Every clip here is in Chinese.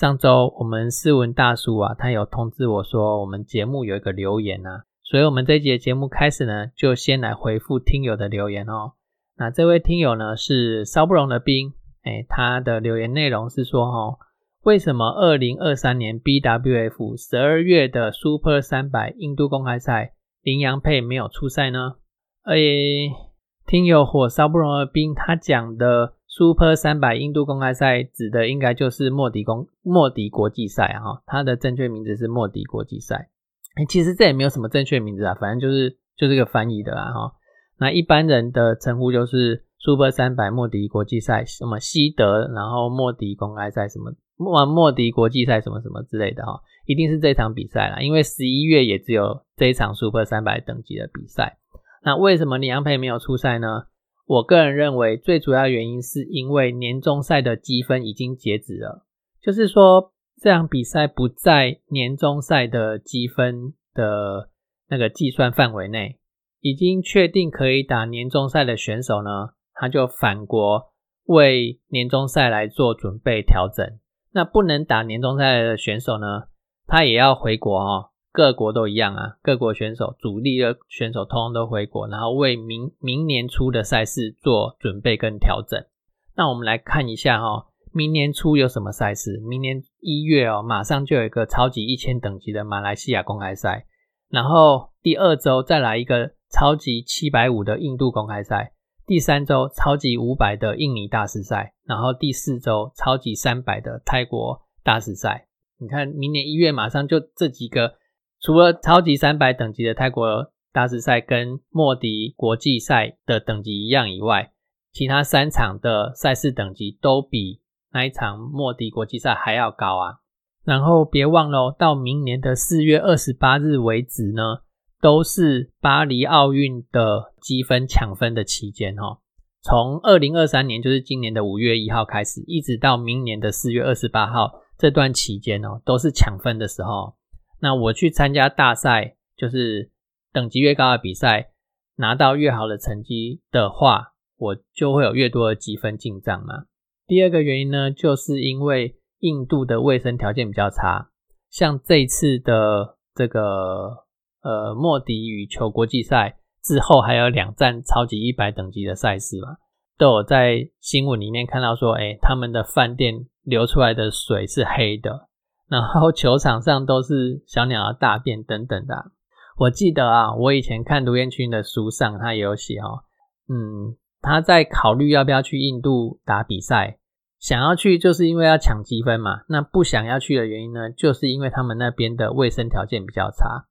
上周我们斯文大叔啊，他有通知我说，我们节目有一个留言啊，所以我们这一节节目开始呢，就先来回复听友的留言哦。那这位听友呢是烧不融的冰，哎，他的留言内容是说，哦，为什么二零二三年 BWF 十二月的 Super 三百印度公开赛林洋配没有出赛呢？哎。听友火烧不融的冰，他讲的 Super 三百印度公开赛指的应该就是莫迪公莫迪国际赛哈，它的正确名字是莫迪国际赛。哎，其实这也没有什么正确名字啊，反正就是就是个翻译的啦哈。那一般人的称呼就是 Super 三百莫迪国际赛，什么西德，然后莫迪公开赛什么莫莫迪国际赛什么什么之类的哈，一定是这场比赛啦，因为十一月也只有这一场 Super 三百等级的比赛。那为什么李阳培没有出赛呢？我个人认为最主要原因是因为年终赛的积分已经截止了，就是说这场比赛不在年终赛的积分的那个计算范围内，已经确定可以打年终赛的选手呢，他就返国为年终赛来做准备调整。那不能打年终赛的选手呢，他也要回国哦。各国都一样啊，各国选手主力的选手通通都回国，然后为明明年初的赛事做准备跟调整。那我们来看一下哈，明年初有什么赛事？明年一月哦，马上就有一个超级一千等级的马来西亚公开赛，然后第二周再来一个超级七百五的印度公开赛，第三周超级五百的印尼大师赛，然后第四周超级三百的泰国大师赛。你看，明年一月马上就这几个。除了超级三百等级的泰国大师赛跟莫迪国际赛的等级一样以外，其他三场的赛事等级都比那一场莫迪国际赛还要高啊！然后别忘了，到明年的四月二十八日为止呢，都是巴黎奥运的积分抢分的期间哈。从二零二三年，就是今年的五月一号开始，一直到明年的四月二十八号这段期间哦，都是抢分的时候。那我去参加大赛，就是等级越高的比赛，拿到越好的成绩的话，我就会有越多的积分进账嘛。第二个原因呢，就是因为印度的卫生条件比较差，像这次的这个呃莫迪羽球国际赛之后，还有两站超级一百等级的赛事嘛，都有在新闻里面看到说，哎，他们的饭店流出来的水是黑的。然后球场上都是小鸟的大便等等的。我记得啊，我以前看卢彦勋的书上，他也有写哦，嗯，他在考虑要不要去印度打比赛，想要去就是因为要抢积分嘛。那不想要去的原因呢，就是因为他们那边的卫生条件比较差。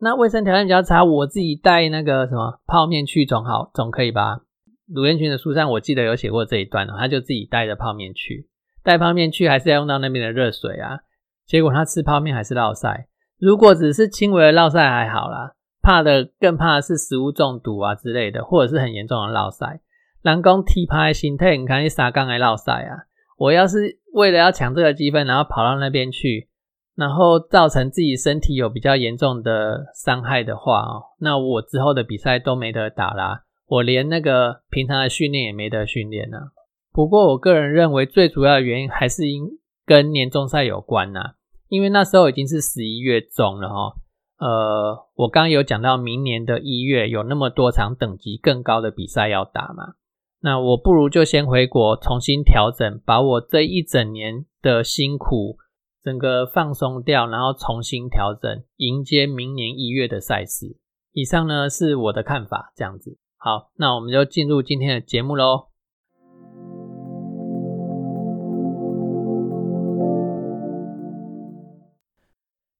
那卫生条件比较差，我自己带那个什么泡面去总好，总可以吧？卢彦勋的书上我记得有写过这一段哦，他就自己带着泡面去，带泡面去还是要用到那边的热水啊。结果他吃泡面还是落晒。如果只是轻微的落晒还好啦，怕的更怕的是食物中毒啊之类的，或者是很严重的落晒。人工踢拍心态，你看你啥刚来落晒啊？我要是为了要抢这个积分，然后跑到那边去，然后造成自己身体有比较严重的伤害的话哦，那我之后的比赛都没得打啦，我连那个平常的训练也没得训练呢。不过我个人认为最主要的原因还是因。跟年终赛有关呐，因为那时候已经是十一月中了哈。呃，我刚刚有讲到明年的一月有那么多场等级更高的比赛要打嘛，那我不如就先回国重新调整，把我这一整年的辛苦整个放松掉，然后重新调整，迎接明年一月的赛事。以上呢是我的看法，这样子。好，那我们就进入今天的节目喽。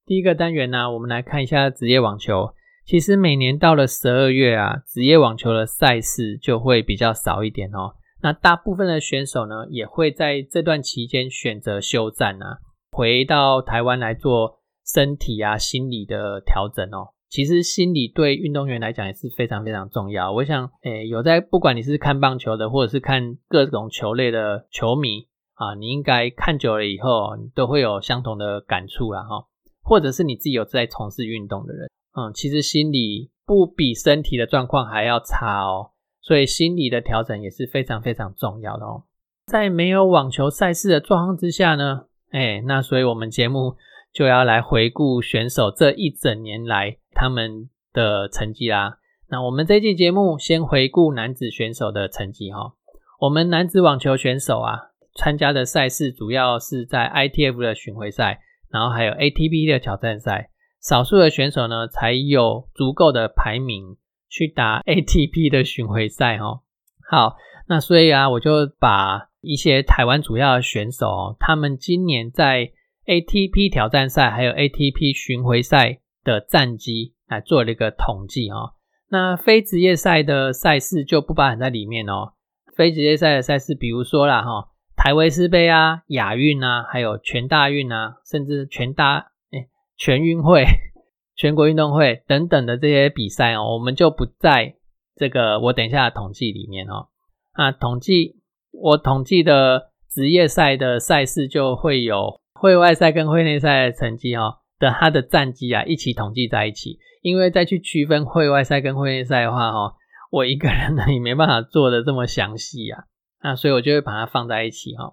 第一个单元呢，我们来看一下职业网球。其实每年到了十二月啊，职业网球的赛事就会比较少一点哦。那大部分的选手呢，也会在这段期间选择休战啊。回到台湾来做身体啊、心理的调整哦。其实心理对运动员来讲也是非常非常重要。我想，诶，有在不管你是看棒球的，或者是看各种球类的球迷啊，你应该看久了以后，你都会有相同的感触啦哈。或者是你自己有在从事运动的人，嗯，其实心理不比身体的状况还要差哦。所以心理的调整也是非常非常重要的哦。在没有网球赛事的状况之下呢，哎，那所以我们节目就要来回顾选手这一整年来。他们的成绩啦，那我们这期节目先回顾男子选手的成绩哈。我们男子网球选手啊，参加的赛事主要是在 ITF 的巡回赛，然后还有 ATP 的挑战赛。少数的选手呢，才有足够的排名去打 ATP 的巡回赛哈。好，那所以啊，我就把一些台湾主要的选手，他们今年在 ATP 挑战赛还有 ATP 巡回赛。的战绩来做了一个统计哦。那非职业赛的赛事就不包含在里面哦。非职业赛的赛事，比如说啦哈，台维斯杯啊、亚运啊，还有全大运啊，甚至全大哎全运会、全国运动会等等的这些比赛哦，我们就不在这个我等一下的统计里面哦。啊统计我统计的职业赛的赛事就会有会外赛跟会内赛的成绩哦。的他的战绩啊，一起统计在一起，因为再去区分会外赛跟会内赛的话，哦，我一个人呢也没办法做的这么详细啊，那所以我就会把它放在一起哈。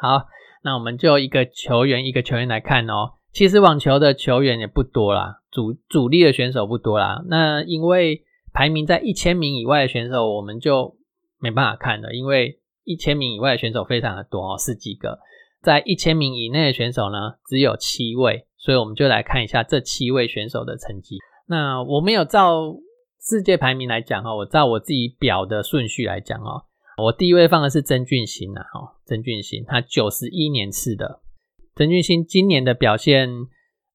好，那我们就一个球员一个球员来看哦。其实网球的球员也不多啦，主主力的选手不多啦。那因为排名在一千名以外的选手，我们就没办法看了，因为一千名以外的选手非常的多哦，十几个。在一千名以内的选手呢，只有七位，所以我们就来看一下这七位选手的成绩。那我没有照世界排名来讲哦，我照我自己表的顺序来讲哦。我第一位放的是曾俊欣啊，哈，曾俊欣他九十一年次的，曾俊欣今年的表现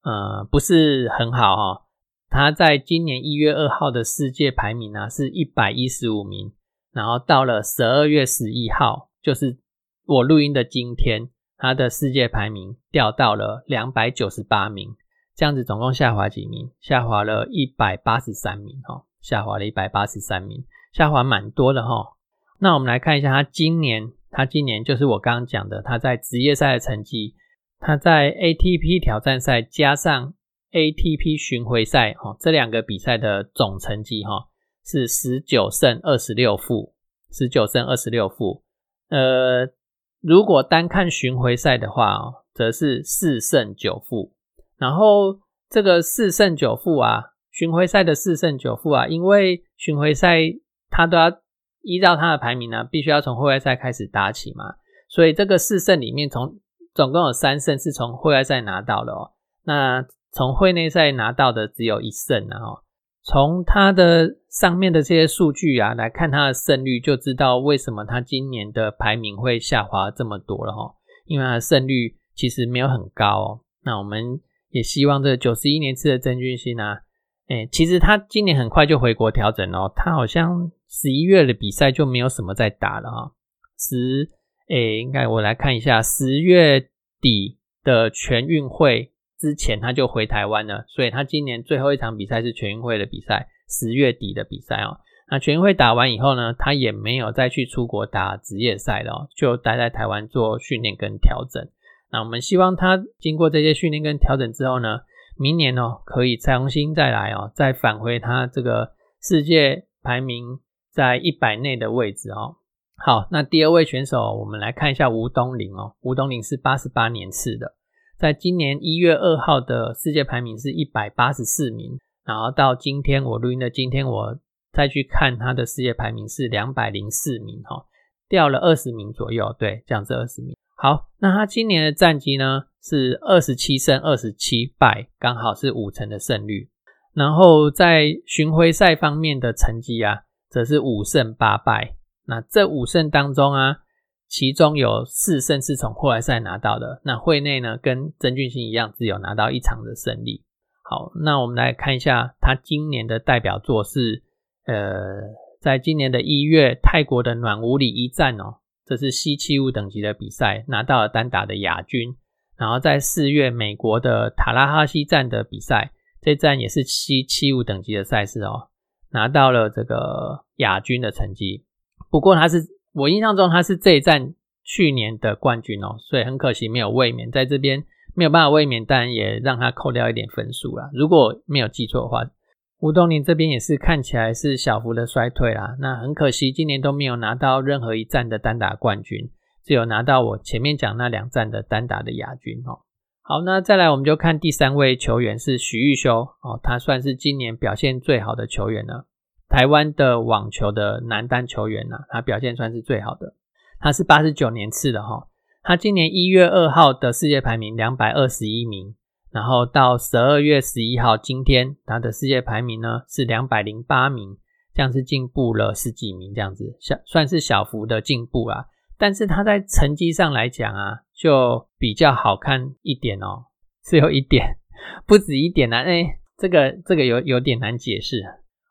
呃不是很好哈，他在今年一月二号的世界排名呢是一百一十五名，然后到了十二月十一号，就是我录音的今天。他的世界排名掉到了两百九十八名，这样子总共下滑几名？下滑了一百八十三名，哈，下滑了一百八十三名，下滑蛮多的哈。那我们来看一下他今年，他今年就是我刚刚讲的，他在职业赛的成绩，他在 ATP 挑战赛加上 ATP 巡回赛，哈，这两个比赛的总成绩，哈，是十九胜二十六负，十九胜二十六负，呃。如果单看巡回赛的话哦，则是四胜九负。然后这个四胜九负啊，巡回赛的四胜九负啊，因为巡回赛它都要依照它的排名呢，必须要从户外赛开始打起嘛。所以这个四胜里面，从总共有三胜是从户外赛拿到的哦。那从会内赛拿到的只有一胜啊。哦。从他的上面的这些数据啊来看，他的胜率就知道为什么他今年的排名会下滑这么多了哈。因为他的胜率其实没有很高哦。那我们也希望这九十一年次的曾俊欣啊，哎，其实他今年很快就回国调整哦。他好像十一月的比赛就没有什么在打了哈。十，哎，应该我来看一下，十月底的全运会。之前他就回台湾了，所以他今年最后一场比赛是全运会的比赛，十月底的比赛哦。那全运会打完以后呢，他也没有再去出国打职业赛了，就待在台湾做训练跟调整。那我们希望他经过这些训练跟调整之后呢，明年哦可以重新再来哦，再返回他这个世界排名在一百内的位置哦。好，那第二位选手我们来看一下吴东林哦，吴东林是八十八年次的。在今年一月二号的世界排名是一百八十四名，然后到今天我录音的今天，我再去看他的世界排名是两百零四名，哈，掉了二十名左右，对，这样子二十名。好，那他今年的战绩呢是二十七胜二十七败，刚好是五成的胜率。然后在巡回赛方面的成绩啊，则是五胜八败。那这五胜当中啊。其中有四胜是从户外赛拿到的，那会内呢跟曾俊欣一样，只有拿到一场的胜利。好，那我们来看一下他今年的代表作是，呃，在今年的一月泰国的暖武里一战哦，这是 C 七五等级的比赛，拿到了单打的亚军。然后在四月美国的塔拉哈西站的比赛，这站也是七七五等级的赛事哦，拿到了这个亚军的成绩。不过他是我印象中他是这一站去年的冠军哦，所以很可惜没有卫冕，在这边没有办法卫冕，但也让他扣掉一点分数啦。如果没有记错的话，吴东林这边也是看起来是小幅的衰退啦。那很可惜，今年都没有拿到任何一站的单打冠军。只有拿到我前面讲那两站的单打的亚军哦。好，那再来我们就看第三位球员是许玉修哦，他算是今年表现最好的球员了。台湾的网球的男单球员呢，他表现算是最好的。他是八十九年次的哈，他今年一月二号的世界排名两百二十一名，然后到十二月十一号今天他的世界排名呢是两百零八名，这样是进步了十几名，这样子小算是小幅的进步啊。但是他在成绩上来讲啊，就比较好看一点哦，是有一点，不止一点啊，哎，这个这个有有点难解释。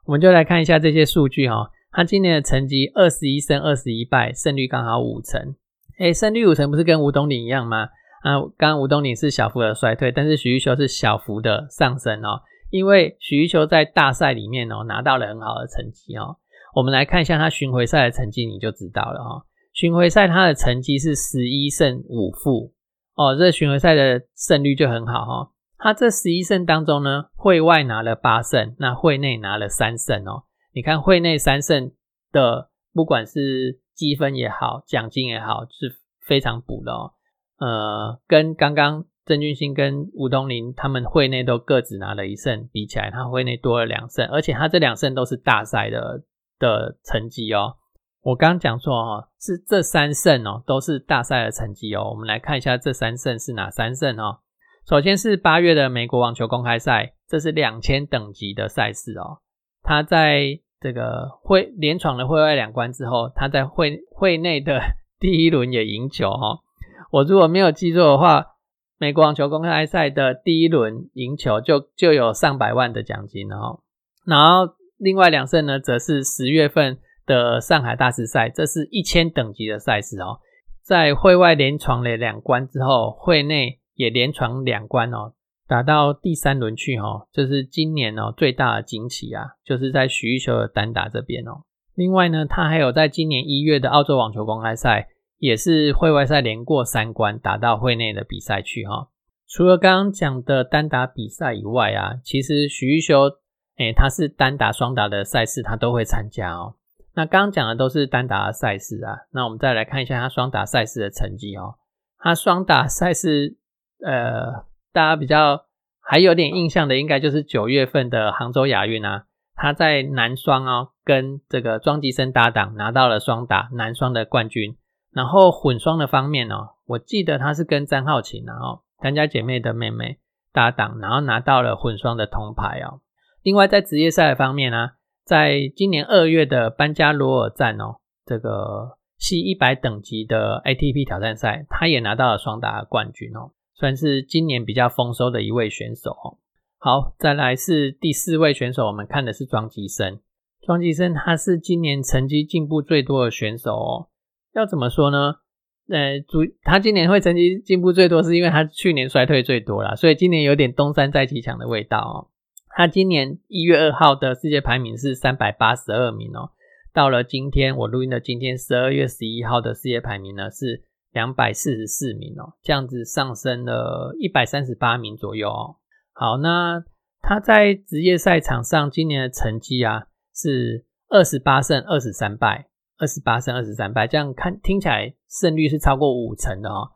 我们就来看一下这些数据哈，他今年的成绩二十一胜二十一败，胜率刚好五成。哎，胜率五成不是跟吴东岭一样吗？啊，刚刚吴东岭是小幅的衰退，但是许玉球是小幅的上升哦，因为许玉球在大赛里面哦拿到了很好的成绩哦。我们来看一下他巡回赛的成绩，你就知道了哈。巡回赛他的成绩是十一胜五负哦，这巡回赛的胜率就很好哈。他这十一胜当中呢，会外拿了八胜，那会内拿了三胜哦。你看会内三胜的，不管是积分也好，奖金也好，是非常补的哦。呃，跟刚刚郑俊兴跟吴东林他们会内都各自拿了一胜比起来，他会内多了两胜，而且他这两胜都是大赛的的成绩哦。我刚刚讲错哈，是这三胜哦，都是大赛的成绩哦。我们来看一下这三胜是哪三胜哦。首先是八月的美国网球公开赛，这是两千等级的赛事哦。他在这个会连闯了会外两关之后，他在会会内的第一轮也赢球哈。我如果没有记错的话，美国网球公开赛的第一轮赢球就就有上百万的奖金了哈。然后另外两胜呢，则是十月份。的上海大师赛，这是一千等级的赛事哦，在会外连闯了两关之后，会内也连闯两关哦，打到第三轮去哈，这是今年哦最大的惊奇啊，就是在许玉球的单打这边哦。另外呢，他还有在今年一月的澳洲网球公开赛，也是会外赛连过三关，打到会内的比赛去哈。除了刚刚讲的单打比赛以外啊，其实许玉修，诶，他是单打、双打的赛事，他都会参加哦。那刚刚讲的都是单打的赛事啊，那我们再来看一下他双打赛事的成绩哦。他双打赛事，呃，大家比较还有点印象的，应该就是九月份的杭州亚运啊。他在男双哦，跟这个庄吉生搭档拿到了双打男双的冠军。然后混双的方面哦，我记得他是跟张浩晴然后张家姐妹的妹妹搭档，然后拿到了混双的铜牌哦。另外在职业赛的方面呢？在今年二月的班加罗尔站哦，这个 C 一百等级的 ATP 挑战赛，他也拿到了双打冠军哦，算是今年比较丰收的一位选手哦。好，再来是第四位选手，我们看的是庄吉生。庄吉生他是今年成绩进步最多的选手哦。要怎么说呢？呃，主他今年会成绩进步最多，是因为他去年衰退最多了，所以今年有点东山再起强的味道哦。他今年一月二号的世界排名是三百八十二名哦，到了今天我录音的今天十二月十一号的世界排名呢是两百四十四名哦，这样子上升了一百三十八名左右哦。好，那他在职业赛场上今年的成绩啊是二十八胜二十三败，二十八胜二十三败，这样看听起来胜率是超过五成的哦。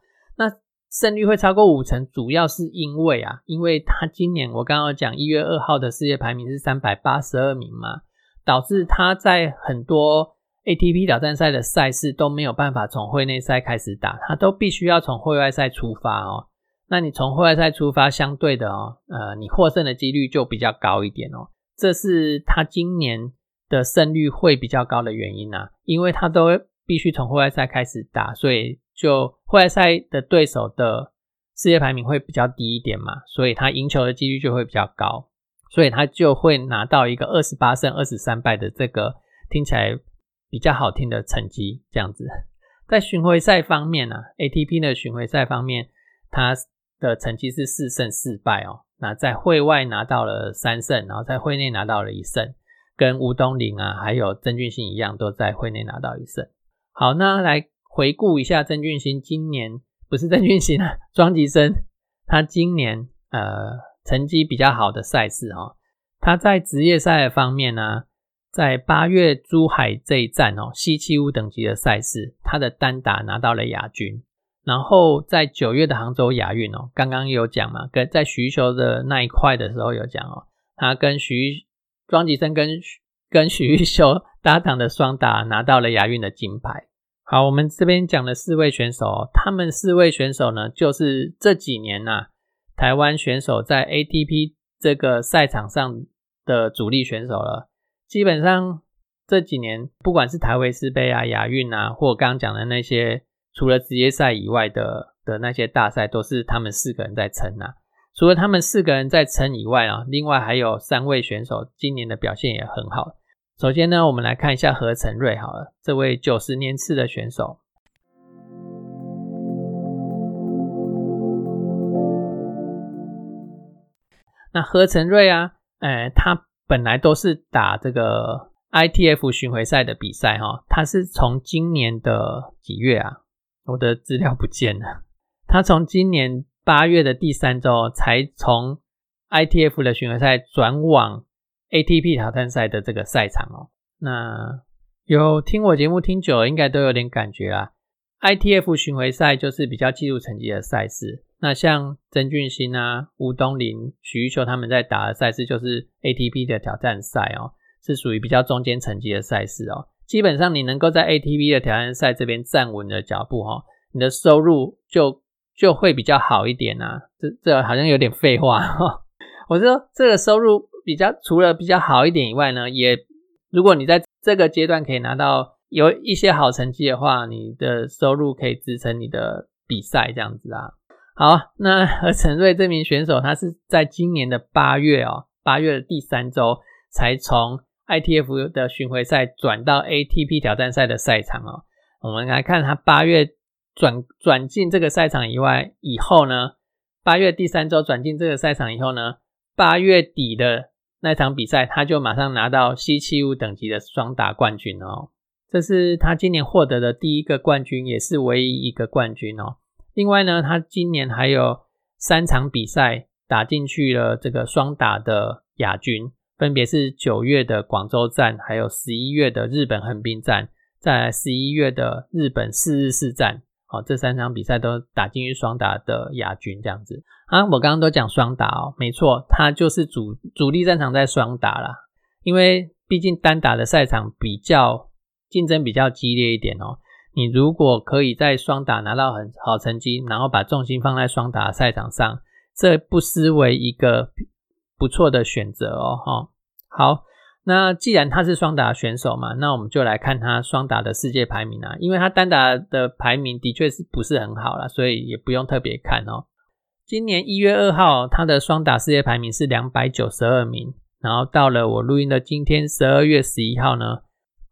胜率会超过五成，主要是因为啊，因为他今年我刚刚讲一月二号的世界排名是三百八十二名嘛，导致他在很多 ATP 挑战赛的赛事都没有办法从会内赛开始打，他都必须要从会外赛出发哦。那你从会外赛出发，相对的哦，呃，你获胜的几率就比较高一点哦。这是他今年的胜率会比较高的原因啊，因为他都必须从会外赛开始打，所以。就会赛的对手的世界排名会比较低一点嘛，所以他赢球的几率就会比较高，所以他就会拿到一个二十八胜二十三败的这个听起来比较好听的成绩。这样子，在巡回赛方面呢，ATP 的巡回赛方面，他的成绩是四胜四败哦。那在会外拿到了三胜，然后在会内拿到了一胜，跟吴东林啊，还有曾俊欣一样，都在会内拿到一胜。好，那来回顾一下曾俊欣今年，不是曾俊欣啊，庄吉生，他今年呃成绩比较好的赛事哦。他在职业赛方面呢，在八月珠海这一站哦，C 七五等级的赛事，他的单打拿到了亚军。然后在九月的杭州亚运哦，刚刚有讲嘛，跟在徐修的那一块的时候有讲哦，他跟徐庄吉生跟跟徐玉修搭档的双打拿到了亚运的金牌。好，我们这边讲的四位选手，他们四位选手呢，就是这几年呐，台湾选手在 ATP 这个赛场上的主力选手了。基本上这几年，不管是台维斯杯啊、亚运啊，或刚刚讲的那些。除了职业赛以外的的那些大赛，都是他们四个人在撑啊。除了他们四个人在撑以外啊，另外还有三位选手今年的表现也很好。首先呢，我们来看一下何成瑞好了，这位九十年次的选手。那何成瑞啊，哎，他本来都是打这个 ITF 巡回赛的比赛哈，他是从今年的几月啊？我的资料不见了。他从今年八月的第三周才从 ITF 的巡回赛转往 ATP 挑战赛的这个赛场哦。那有听我节目听久了，应该都有点感觉啊。ITF 巡回赛就是比较技术成绩的赛事。那像曾俊欣啊、吴东林、许玉秋他们在打的赛事，就是 ATP 的挑战赛哦，是属于比较中间层级的赛事哦。基本上你能够在 ATP 的挑战赛这边站稳的脚步哈，你的收入就就会比较好一点呐。这这好像有点废话哈。我说这个收入比较除了比较好一点以外呢，也如果你在这个阶段可以拿到有一些好成绩的话，你的收入可以支撑你的比赛这样子啊。好，那何陈瑞这名选手，他是在今年的八月哦，八月的第三周才从。ITF 的巡回赛转到 ATP 挑战赛的赛场哦，我们来看他八月转转进这个赛场以外以后呢，八月第三周转进这个赛场以后呢，八月底的那场比赛他就马上拿到 C 七五等级的双打冠军哦，这是他今年获得的第一个冠军，也是唯一一个冠军哦。另外呢，他今年还有三场比赛打进去了这个双打的亚军。分别是九月的广州站，还有十一月的日本横滨站，在十一月的日本四日市站，好，这三场比赛都打进去双打的亚军，这样子啊。我刚刚都讲双打哦，没错，它就是主主力战场在双打啦，因为毕竟单打的赛场比较竞争比较激烈一点哦。你如果可以在双打拿到很好成绩，然后把重心放在双打赛场上，这不失为一个。不错的选择哦，哈，好，那既然他是双打选手嘛，那我们就来看他双打的世界排名啊，因为他单打的排名的确是不是很好了，所以也不用特别看哦。今年一月二号，他的双打世界排名是两百九十二名，然后到了我录音的今天十二月十一号呢，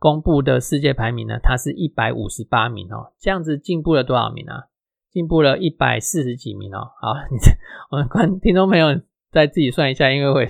公布的世界排名呢，他是一百五十八名哦，这样子进步了多少名啊？进步了一百四十几名哦。好，我们观听众朋友。再自己算一下，因为我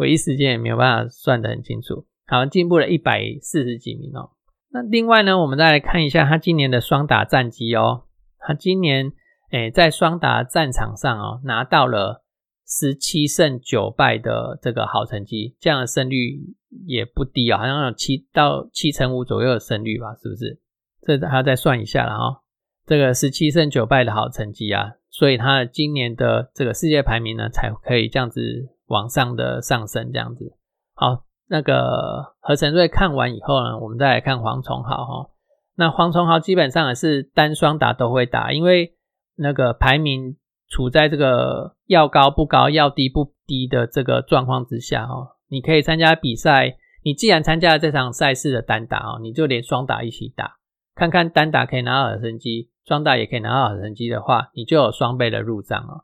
我一时间也没有办法算得很清楚。好像，进步了一百四十几名哦。那另外呢，我们再来看一下他今年的双打战绩哦。他今年诶在双打战场上哦拿到了十七胜九败的这个好成绩，这样的胜率也不低啊，好像有七到七成五左右的胜率吧，是不是？这还要再算一下了哈。这个十七胜九败的好成绩啊。所以他今年的这个世界排名呢，才可以这样子往上的上升，这样子。好，那个何成瑞看完以后呢，我们再来看黄崇豪哈。那黄崇豪基本上也是单双打都会打，因为那个排名处在这个要高不高、要低不低的这个状况之下哦。你可以参加比赛，你既然参加了这场赛事的单打哦，你就连双打一起打，看看单打可以拿到好成绩。双打也可以拿到好成绩的话，你就有双倍的入账哦。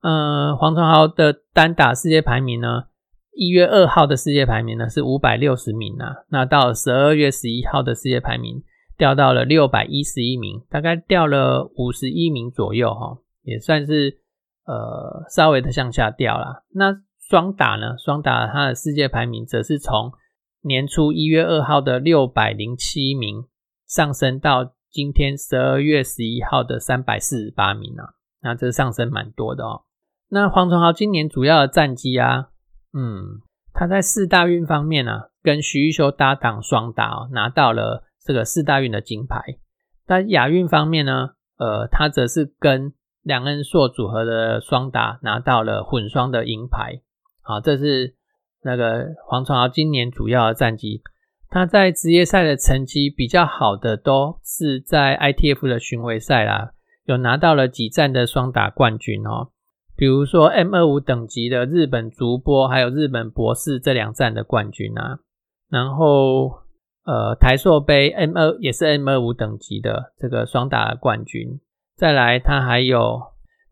嗯，黄崇豪的单打世界排名呢，一月二号的世界排名呢是五百六十名啊，那到十二月十一号的世界排名掉到了六百一十一名，大概掉了五十一名左右哈，也算是呃稍微的向下掉了。那双打呢？双打它的世界排名则是从年初一月二号的六百零七名上升到今天十二月十一号的三百四十八名啊。那这上升蛮多的哦。那黄崇豪今年主要的战绩啊，嗯，他在四大运方面呢，跟徐玉修搭档双打，拿到了这个四大运的金牌。但亚运方面呢，呃，他则是跟梁恩硕组合的双打拿到了混双的银牌。好，这是那个黄崇豪今年主要的战绩。他在职业赛的成绩比较好的，都是在 ITF 的巡回赛啦。有拿到了几站的双打冠军哦，比如说 M 二五等级的日本足波，还有日本博士这两站的冠军啊。然后呃台硕杯 M 二也是 M 二五等级的这个双打冠军。再来他还有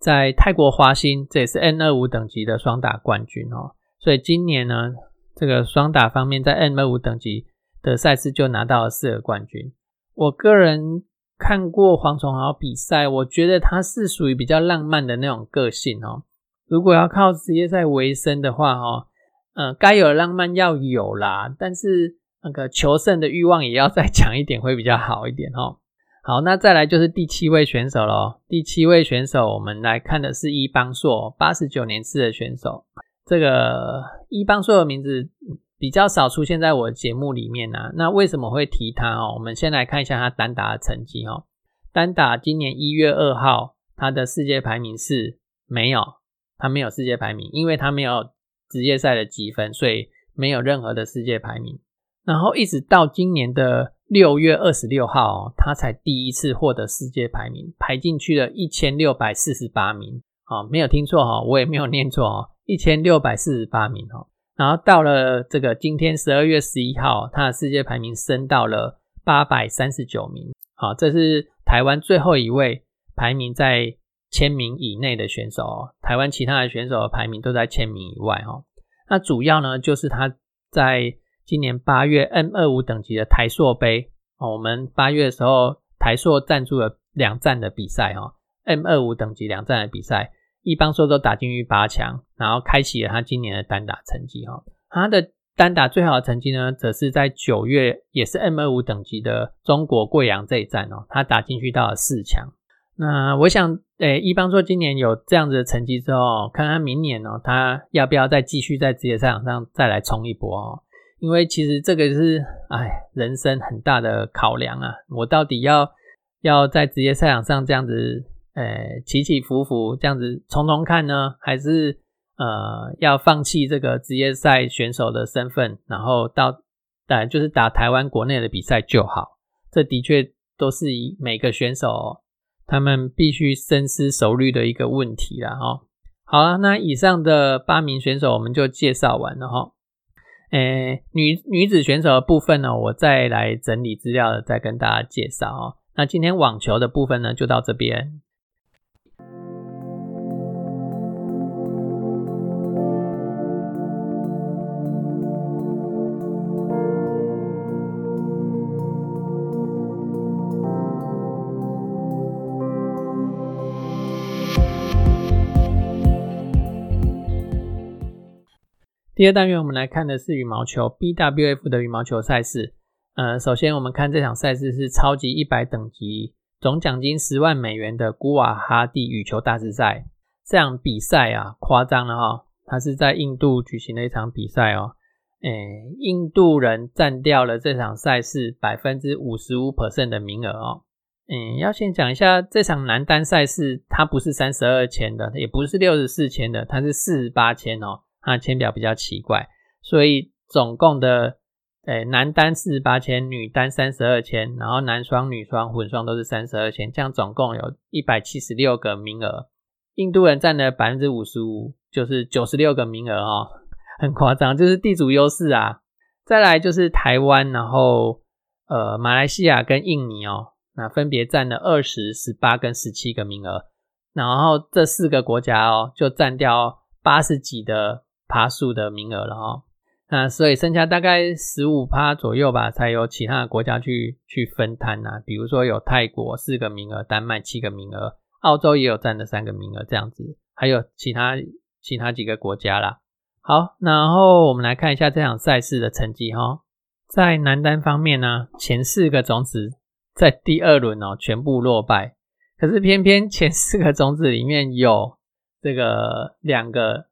在泰国华兴，这也是 M 二五等级的双打冠军哦。所以今年呢，这个双打方面在 M 二五等级的赛事就拿到了四个冠军。我个人。看过黄崇豪比赛，我觉得他是属于比较浪漫的那种个性哦。如果要靠职业赛为生的话，哦，呃，该有浪漫要有啦，但是那个求胜的欲望也要再强一点，会比较好一点哦。好，那再来就是第七位选手喽。第七位选手，我们来看的是伊邦硕，八十九年次的选手。这个伊邦硕的名字。比较少出现在我节目里面啊，那为什么会提他哦？我们先来看一下他单打的成绩哦。单打今年一月二号，他的世界排名是没有，他没有世界排名，因为他没有职业赛的积分，所以没有任何的世界排名。然后一直到今年的六月二十六号，他才第一次获得世界排名，排进去了一千六百四十八名。哦，没有听错哈，我也没有念错哦，一千六百四十八名哦。然后到了这个今天十二月十一号，他的世界排名升到了八百三十九名。好，这是台湾最后一位排名在千名以内的选手哦。台湾其他的选手的排名都在千名以外哦。那主要呢，就是他在今年八月 M 二五等级的台硕杯哦，我们八月的时候台硕赞助了两站的比赛哦，M 二五等级两站的比赛。一般说都打进去八强，然后开启了他今年的单打成绩哈。他的单打最好的成绩呢，则是在九月，也是 M 二五等级的中国贵阳这一站哦，他打进去到了四强。那我想，诶，一般说今年有这样子的成绩之后，看看明年哦，他要不要再继续在职业赛场上再来冲一波哦？因为其实这个是，哎，人生很大的考量啊。我到底要要在职业赛场上这样子？呃，起起伏伏这样子从从看呢，还是呃要放弃这个职业赛选手的身份，然后到打就是打台湾国内的比赛就好。这的确都是以每个选手他们必须深思熟虑的一个问题了哈。好了，那以上的八名选手我们就介绍完了哈。诶，女女子选手的部分呢，我再来整理资料，再跟大家介绍哦。那今天网球的部分呢，就到这边。第二单元，我们来看的是羽毛球 BWF 的羽毛球赛事。呃，首先我们看这场赛事是超级一百等级，总奖金十万美元的古瓦哈蒂羽球大师赛。这场比赛啊，夸张了哈！它是在印度举行的一场比赛哦。诶，印度人占掉了这场赛事百分之五十五 percent 的名额哦。嗯，要先讲一下这场男单赛事，它不是三十二千的，也不是六十四千的，它是四十八千哦。那签表比较奇怪，所以总共的诶男单四十八千，女单三十二千，然后男双、女双、混双都是三十二千，这样总共有一百七十六个名额。印度人占了百分之五十五，就是九十六个名额哦，很夸张，就是地主优势啊。再来就是台湾，然后呃马来西亚跟印尼哦，那分别占了二十、十八跟十七个名额，然后这四个国家哦就占掉八十几的。爬树的名额了哈，那所以剩下大概十五趴左右吧，才有其他的国家去去分摊呐。比如说有泰国四个名额，丹麦七个名额，澳洲也有占了三个名额这样子。还有其他其他几个国家啦。好，然后我们来看一下这场赛事的成绩哈。在男单方面呢，前四个种子在第二轮哦全部落败，可是偏偏前四个种子里面有这个两个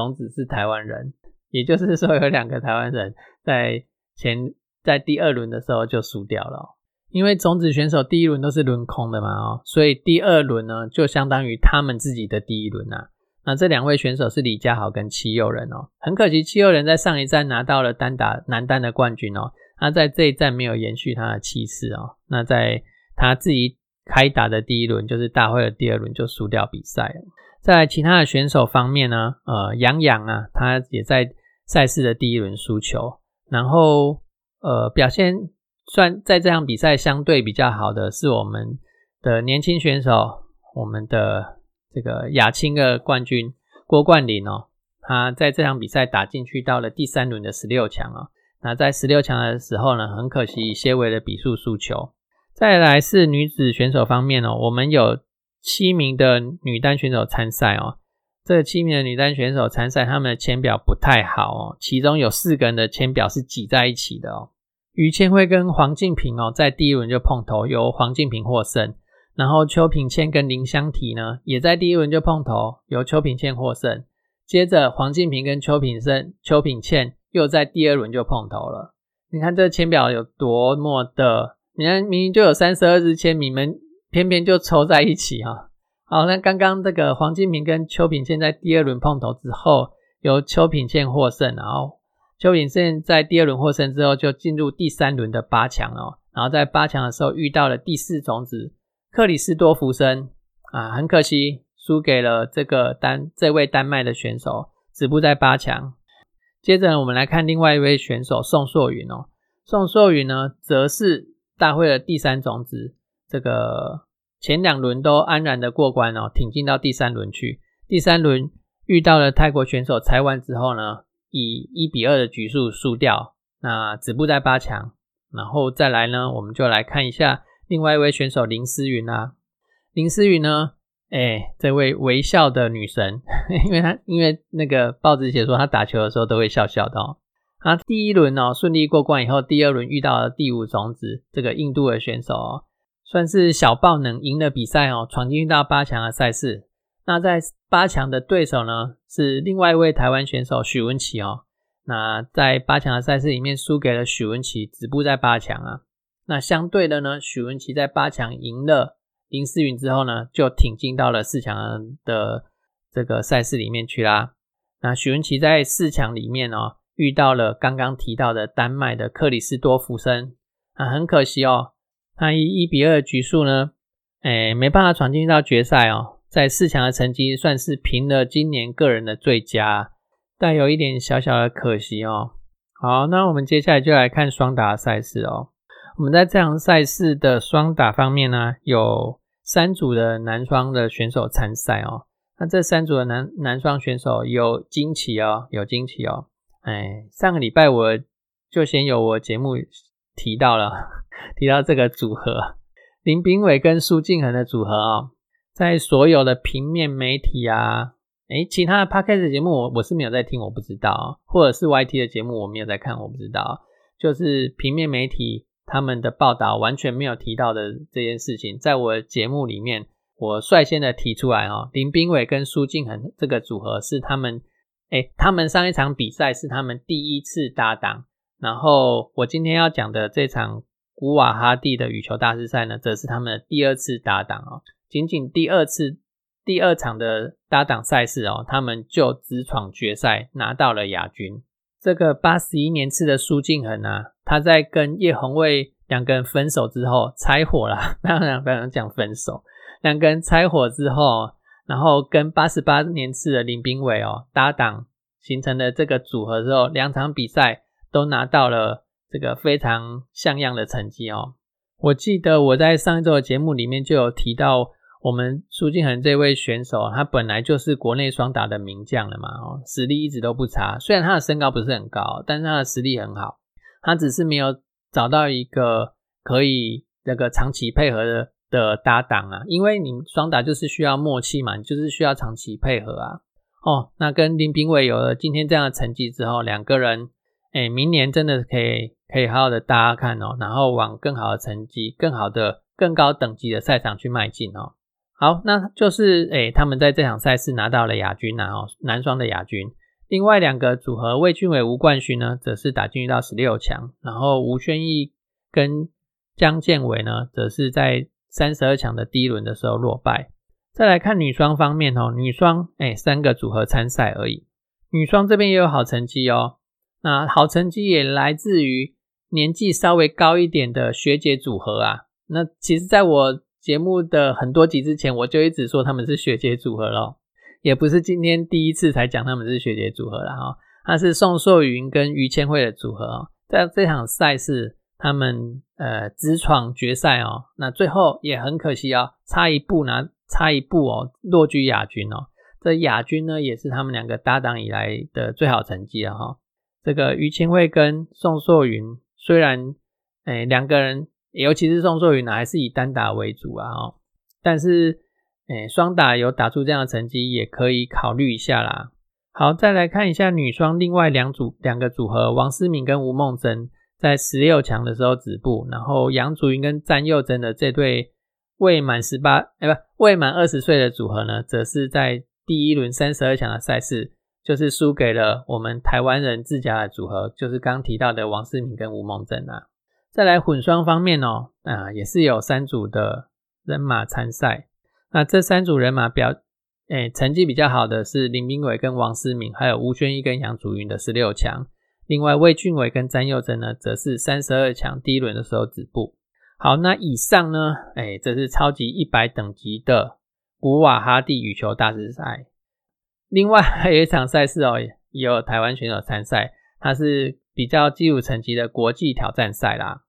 种子是台湾人，也就是说有两个台湾人在前在第二轮的时候就输掉了。因为种子选手第一轮都是轮空的嘛哦，所以第二轮呢就相当于他们自己的第一轮啊。那这两位选手是李佳豪跟戚佑人哦，很可惜戚佑人在上一站拿到了单打男单的冠军哦，他在这一站没有延续他的气势哦，那在他自己开打的第一轮就是大会的第二轮就输掉比赛了。在其他的选手方面呢，呃，杨洋啊，他也在赛事的第一轮输球，然后呃表现算在这场比赛相对比较好的是我们的年轻选手，我们的。这个亚青的冠军郭冠霖哦，他在这场比赛打进去到了第三轮的十六强哦。那在十六强的时候呢，很可惜以些微的比数输球。再来是女子选手方面哦，我们有七名的女单选手参赛哦。这七名的女单选手参赛，他们的签表不太好哦，其中有四个人的签表是挤在一起的哦。于千惠跟黄静平哦，在第一轮就碰头，由黄静平获胜。然后邱品倩跟林香缇呢，也在第一轮就碰头，由邱品倩获胜。接着黄静平跟邱品胜、邱品倩又在第二轮就碰头了。你看这签表有多么的，你看明明就有三十二支签，你们偏偏就抽在一起哈。好，那刚刚这个黄金平跟邱品倩在第二轮碰头之后，由邱品倩获胜，然后邱品倩在第二轮获胜之后，就进入第三轮的八强哦。然后在八强的时候遇到了第四种子。克里斯多福森啊，很可惜输给了这个丹这位丹麦的选手，止步在八强。接着我们来看另外一位选手宋硕云哦，宋硕云呢，则是大会的第三种子，这个前两轮都安然的过关哦，挺进到第三轮去。第三轮遇到了泰国选手裁完之后呢，以一比二的局数输掉，那止步在八强。然后再来呢，我们就来看一下。另外一位选手林思云啊，林思云呢，哎，这位微笑的女神，因为她因为那个报纸写说她打球的时候都会笑笑的哦。她第一轮哦顺利过关以后，第二轮遇到了第五种子这个印度的选手哦，算是小爆能赢了比赛哦，闯进到八强的赛事。那在八强的对手呢是另外一位台湾选手许文琪哦，那在八强的赛事里面输给了许文琪，止步在八强啊。那相对的呢，许文琪在八强赢了林思云之后呢，就挺进到了四强的这个赛事里面去啦。那许文琪在四强里面哦，遇到了刚刚提到的丹麦的克里斯多夫森，啊，很可惜哦，他以一比二局数呢，哎，没办法闯进到决赛哦，在四强的成绩算是平了今年个人的最佳，但有一点小小的可惜哦。好，那我们接下来就来看双打赛事哦。我们在这场赛事的双打方面呢，有三组的男双的选手参赛哦。那这三组的男男双选手有惊奇哦，有惊奇哦。哎，上个礼拜我就先有我节目提到了，提到这个组合林炳伟跟苏敬恒的组合哦，在所有的平面媒体啊，哎，其他的 podcast 节目我我是没有在听，我不知道，或者是 YT 的节目我没有在看，我不知道，就是平面媒体。他们的报道完全没有提到的这件事情，在我节目里面，我率先的提出来哦。林炳伟跟苏敬恒这个组合是他们，哎，他们上一场比赛是他们第一次搭档。然后我今天要讲的这场古瓦哈蒂的羽球大师赛呢，则是他们的第二次搭档哦。仅仅第二次第二场的搭档赛事哦，他们就直闯决赛，拿到了亚军。这个八十一年次的苏敬恒啊。他在跟叶红卫两个人分手之后拆伙了，当然不能讲分手，两个人拆伙之后，然后跟八十八年次的林炳伟哦搭档形成的这个组合之后，两场比赛都拿到了这个非常像样的成绩哦。我记得我在上一周的节目里面就有提到，我们苏敬恒这位选手，他本来就是国内双打的名将了嘛，哦，实力一直都不差，虽然他的身高不是很高，但是他的实力很好。他只是没有找到一个可以这个长期配合的的搭档啊，因为你双打就是需要默契嘛，就是需要长期配合啊。哦，那跟林炳伟有了今天这样的成绩之后，两个人，哎，明年真的可以可以好好的大家看哦，然后往更好的成绩、更好的、更高等级的赛场去迈进哦。好，那就是哎，他们在这场赛事拿到了亚军啊，哦，男双的亚军。另外两个组合魏俊伟、吴冠勋呢，则是打进到十六强，然后吴宣义跟江建伟呢，则是在三十二强的第一轮的时候落败。再来看女双方面哦，女双哎三个组合参赛而已，女双这边也有好成绩哦。那好成绩也来自于年纪稍微高一点的学姐组合啊。那其实在我节目的很多集之前，我就一直说他们是学姐组合咯，也不是今天第一次才讲他们是学姐组合了哈。他是宋硕云跟于千惠的组合哦，在这场赛事。他们呃直闯决赛哦，那最后也很可惜哦，差一步拿差一步哦，落居亚军哦。这亚军呢，也是他们两个搭档以来的最好成绩了哈。这个于清慧跟宋硕云，虽然诶两个人，尤其是宋硕云呢，还是以单打为主啊哦，但是诶双打有打出这样的成绩，也可以考虑一下啦。好，再来看一下女双另外两组两个组合，王思敏跟吴梦真。在十六强的时候止步，然后杨祖云跟詹佑珍的这对未满十八哎不未满二十岁的组合呢，则是在第一轮三十二强的赛事，就是输给了我们台湾人自家的组合，就是刚提到的王思敏跟吴梦珍啊。再来混双方面哦，啊也是有三组的人马参赛，那这三组人马表哎成绩比较好的是林明伟跟王思敏，还有吴宣义跟杨祖云的十六强。另外，魏俊伟跟詹佑珍呢，则是三十二强第一轮的时候止步。好，那以上呢，哎，这是超级一百等级的古瓦哈蒂羽球大师赛。另外还有一场赛事哦，也有台湾选手参赛，它是比较基础层级的国际挑战赛啦。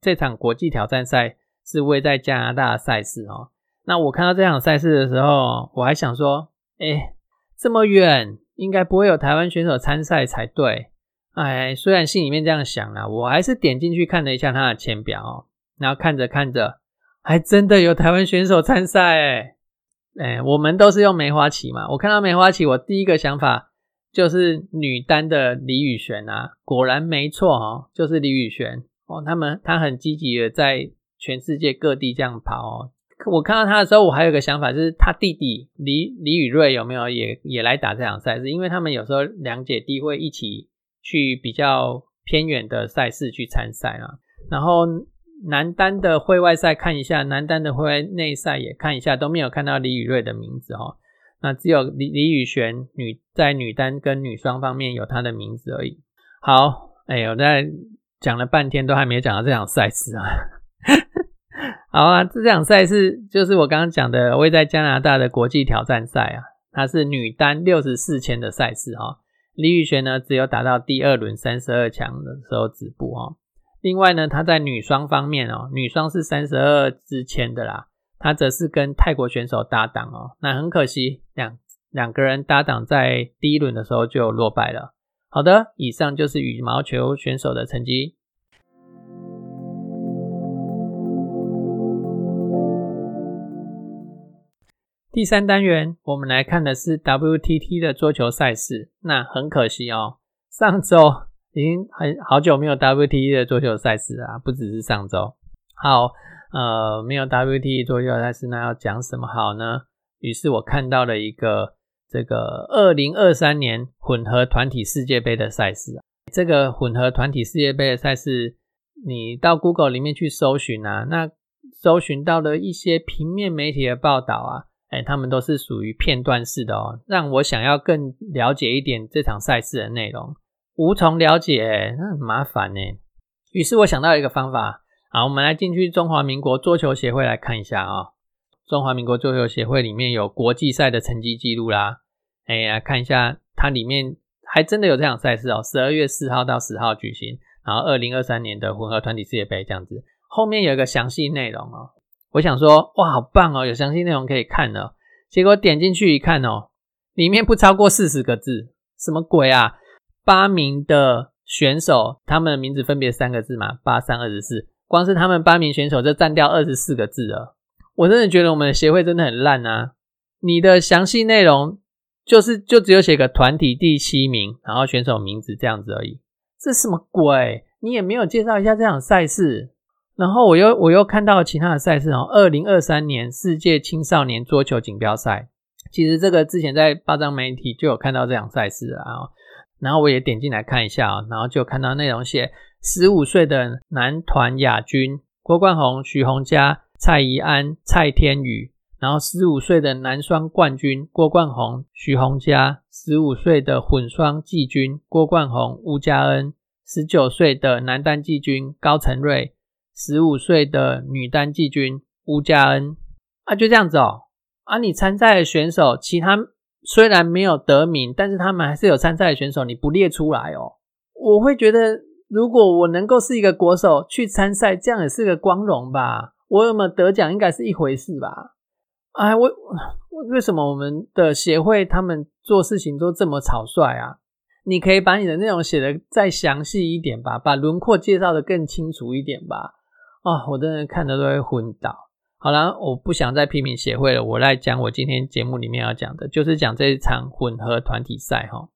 这场国际挑战赛是位在加拿大的赛事哦。那我看到这场赛事的时候，我还想说，哎，这么远，应该不会有台湾选手参赛才对。哎，虽然心里面这样想啦，我还是点进去看了一下他的签表哦，然后看着看着，还真的有台湾选手参赛哎！哎，我们都是用梅花旗嘛，我看到梅花旗，我第一个想法就是女单的李宇璇啊，果然没错哦，就是李宇璇哦，他们他很积极的在全世界各地这样跑哦。我看到他的时候，我还有个想法，就是他弟弟李李宇瑞有没有也也来打这场赛事？因为他们有时候两姐弟会一起。去比较偏远的赛事去参赛啊，然后男单的会外赛看一下，男单的会外内赛也看一下，都没有看到李宇瑞的名字哦。那只有李李宇璇女在女单跟女双方面有她的名字而已。好，哎，我在讲了半天都还没讲到这场赛事啊。好啊，这场赛事就是我刚刚讲的位在加拿大的国际挑战赛啊，它是女单六十四千的赛事哈。李宇璇呢，只有打到第二轮三十二强的时候止步哦。另外呢，他在女双方面哦，女双是三十二之前的啦，他则是跟泰国选手搭档哦。那很可惜，两两个人搭档在第一轮的时候就落败了。好的，以上就是羽毛球选手的成绩。第三单元，我们来看的是 WTT 的桌球赛事。那很可惜哦，上周已经很好久没有 WTT 的桌球赛事啊，不只是上周。好，呃，没有 WTT 桌球赛事，那要讲什么好呢？于是我看到了一个这个二零二三年混合团体世界杯的赛事啊。这个混合团体世界杯的赛事，你到 Google 里面去搜寻啊，那搜寻到了一些平面媒体的报道啊。哎，他们都是属于片段式的哦，让我想要更了解一点这场赛事的内容，无从了解，那很麻烦呢。于是我想到一个方法，好，我们来进去中华民国桌球协会来看一下啊。中华民国桌球协会里面有国际赛的成绩记录啦，哎，来看一下，它里面还真的有这场赛事哦，十二月四号到十号举行，然后二零二三年的混合团体世界杯这样子，后面有一个详细内容哦。我想说，哇，好棒哦，有详细内容可以看呢。结果点进去一看哦，里面不超过四十个字，什么鬼啊？八名的选手，他们的名字分别三个字嘛，八三二十四，光是他们八名选手就占掉二十四个字了。我真的觉得我们的协会真的很烂啊！你的详细内容就是就只有写个团体第七名，然后选手名字这样子而已，这什么鬼？你也没有介绍一下这场赛事。然后我又我又看到其他的赛事哦，二零二三年世界青少年桌球锦标赛，其实这个之前在八张媒体就有看到这场赛事啊。然后我也点进来看一下啊，然后就看到内容写十五岁的男团亚军郭冠宏、许宏佳、蔡怡安、蔡天宇，然后十五岁的男双冠军郭冠宏、许宏佳，十五岁的混双季军郭冠宏、吴佳恩，十九岁的男单季军高承瑞，十五岁的女单季军吴佳恩啊，就这样子哦啊，你参赛的选手其他。虽然没有得名，但是他们还是有参赛的选手，你不列出来哦，我会觉得如果我能够是一个国手去参赛，这样也是个光荣吧。我有没有得奖应该是一回事吧？哎，我为什么我们的协会他们做事情都这么草率啊？你可以把你的内容写的再详细一点吧，把轮廓介绍的更清楚一点吧。啊，我真的看的都会昏倒。好了，我不想再批评协会了。我来讲我今天节目里面要讲的，就是讲这一场混合团体赛哈，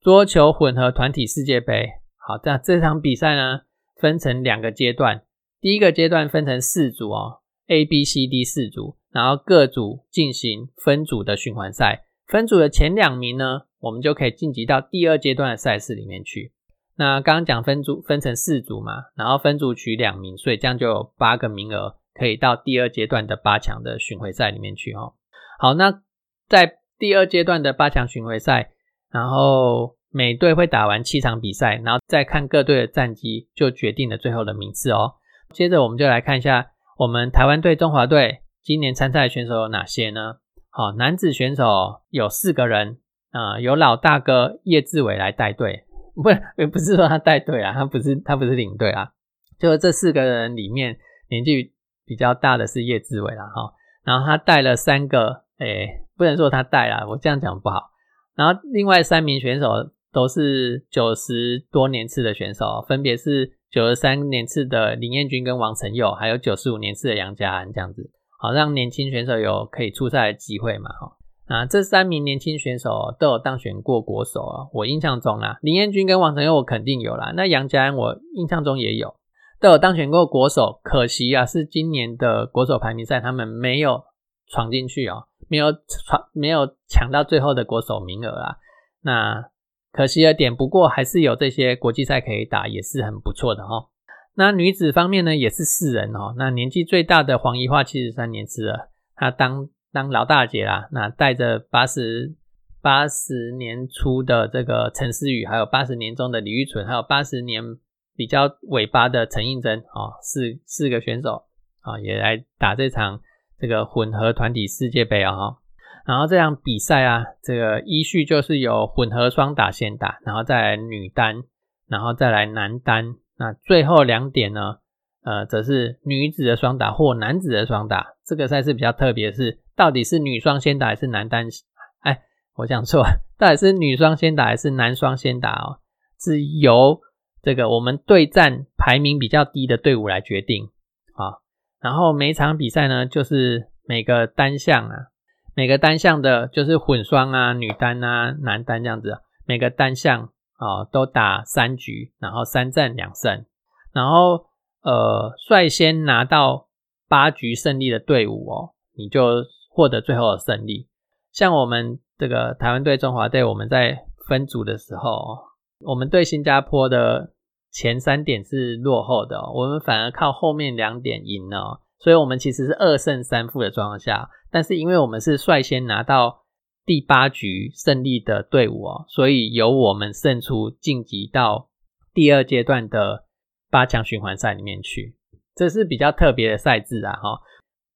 桌球混合团体世界杯。好，那这场比赛呢，分成两个阶段。第一个阶段分成四组哦，A、B、C、D 四组，然后各组进行分组的循环赛。分组的前两名呢，我们就可以晋级到第二阶段的赛事里面去。那刚刚讲分组分成四组嘛，然后分组取两名，所以这样就有八个名额。可以到第二阶段的八强的巡回赛里面去哦。好，那在第二阶段的八强巡回赛，然后每队会打完七场比赛，然后再看各队的战绩，就决定了最后的名次哦。接着我们就来看一下我们台湾队中华队今年参赛选手有哪些呢？好，男子选手有四个人啊，有老大哥叶志伟来带队，不，也不是说他带队啊，他不是他不是领队啊，就是这四个人里面年纪。比较大的是叶志伟了哈，然后他带了三个，诶，不能说他带了，我这样讲不好。然后另外三名选手都是九十多年次的选手，分别是九十三年次的林彦君跟王承佑，还有九十五年次的杨家安，这样子，好让年轻选手有可以出赛的机会嘛哈。那这三名年轻选手都有当选过国手啊，我印象中啦，林彦君跟王承佑我肯定有啦，那杨家安我印象中也有。都有当选过国手，可惜啊，是今年的国手排名赛他们没有闯进去哦，没有闯，没有抢到最后的国手名额啊。那可惜了点，不过还是有这些国际赛可以打，也是很不错的哦。那女子方面呢，也是四人哦。那年纪最大的黄怡桦七十三年次了，她当当老大姐啦。那带着八十八十年初的这个陈思雨，还有八十年中的李玉纯，还有八十年。比较尾巴的陈映真啊，四四个选手啊，也来打这场这个混合团体世界杯啊。然后这场比赛啊，这个依序就是有混合双打先打，然后再来女单，然后再来男单。那最后两点呢，呃，则是女子的双打或男子的双打。这个赛事比较特别，是到底是女双先打还是男单？哎，我讲错，到底是女双先打还是男双先打哦？是由这个我们对战排名比较低的队伍来决定啊，然后每场比赛呢，就是每个单项啊，每个单项的，就是混双啊、女单啊、男单这样子，每个单项啊都打三局，然后三战两胜，然后呃率先拿到八局胜利的队伍哦，你就获得最后的胜利。像我们这个台湾队、中华队，我们在分组的时候，我们对新加坡的。前三点是落后的，我们反而靠后面两点赢了，所以我们其实是二胜三负的状况下，但是因为我们是率先拿到第八局胜利的队伍哦，所以由我们胜出晋级到第二阶段的八强循环赛里面去，这是比较特别的赛制啊哈，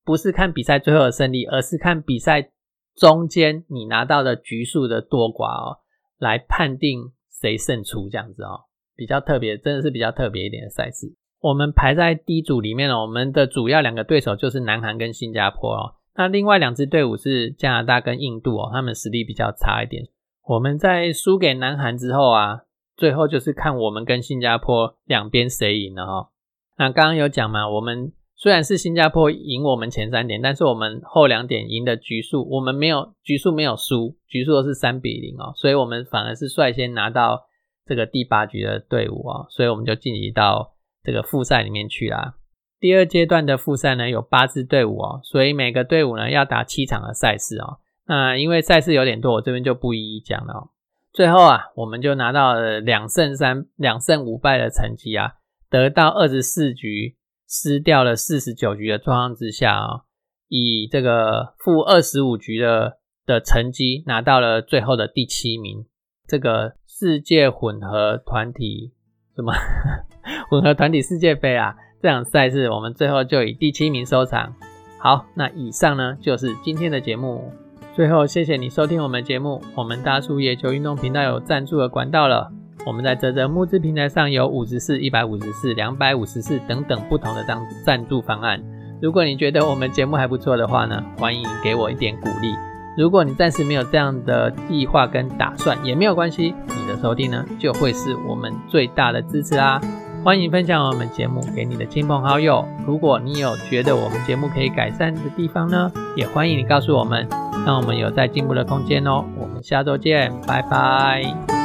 不是看比赛最后的胜利，而是看比赛中间你拿到的局数的多寡哦，来判定谁胜出这样子哦。比较特别，真的是比较特别一点的赛事。我们排在 D 组里面哦，我们的主要两个对手就是南韩跟新加坡哦。那另外两支队伍是加拿大跟印度哦，他们实力比较差一点。我们在输给南韩之后啊，最后就是看我们跟新加坡两边谁赢了哈。那刚刚有讲嘛，我们虽然是新加坡赢我们前三点，但是我们后两点赢的局数，我们没有局数没有输，局数都是三比零哦，所以我们反而是率先拿到这个第八局的队伍哦，所以我们就晋级到这个复赛里面去啦。第二阶段的复赛呢有八支队伍哦，所以每个队伍呢要打七场的赛事哦。那因为赛事有点多，我这边就不一一讲了哦。最后啊，我们就拿到了两胜三两胜五败的成绩啊，得到二十四局。失掉了四十九局的状况之下啊，以这个负二十五局的的成绩拿到了最后的第七名。这个世界混合团体什么 混合团体世界杯啊，这场赛事我们最后就以第七名收场。好，那以上呢就是今天的节目。最后谢谢你收听我们节目，我们大树野球运动频道有赞助的管道了。我们在泽泽募资平台上有五十四、一百五十四、两百五十四等等不同的赞赞助方案。如果你觉得我们节目还不错的话呢，欢迎给我一点鼓励。如果你暂时没有这样的计划跟打算，也没有关系，你的收听呢就会是我们最大的支持啦。欢迎分享我们节目给你的亲朋好友。如果你有觉得我们节目可以改善的地方呢，也欢迎你告诉我们，让我们有在进步的空间哦。我们下周见，拜拜。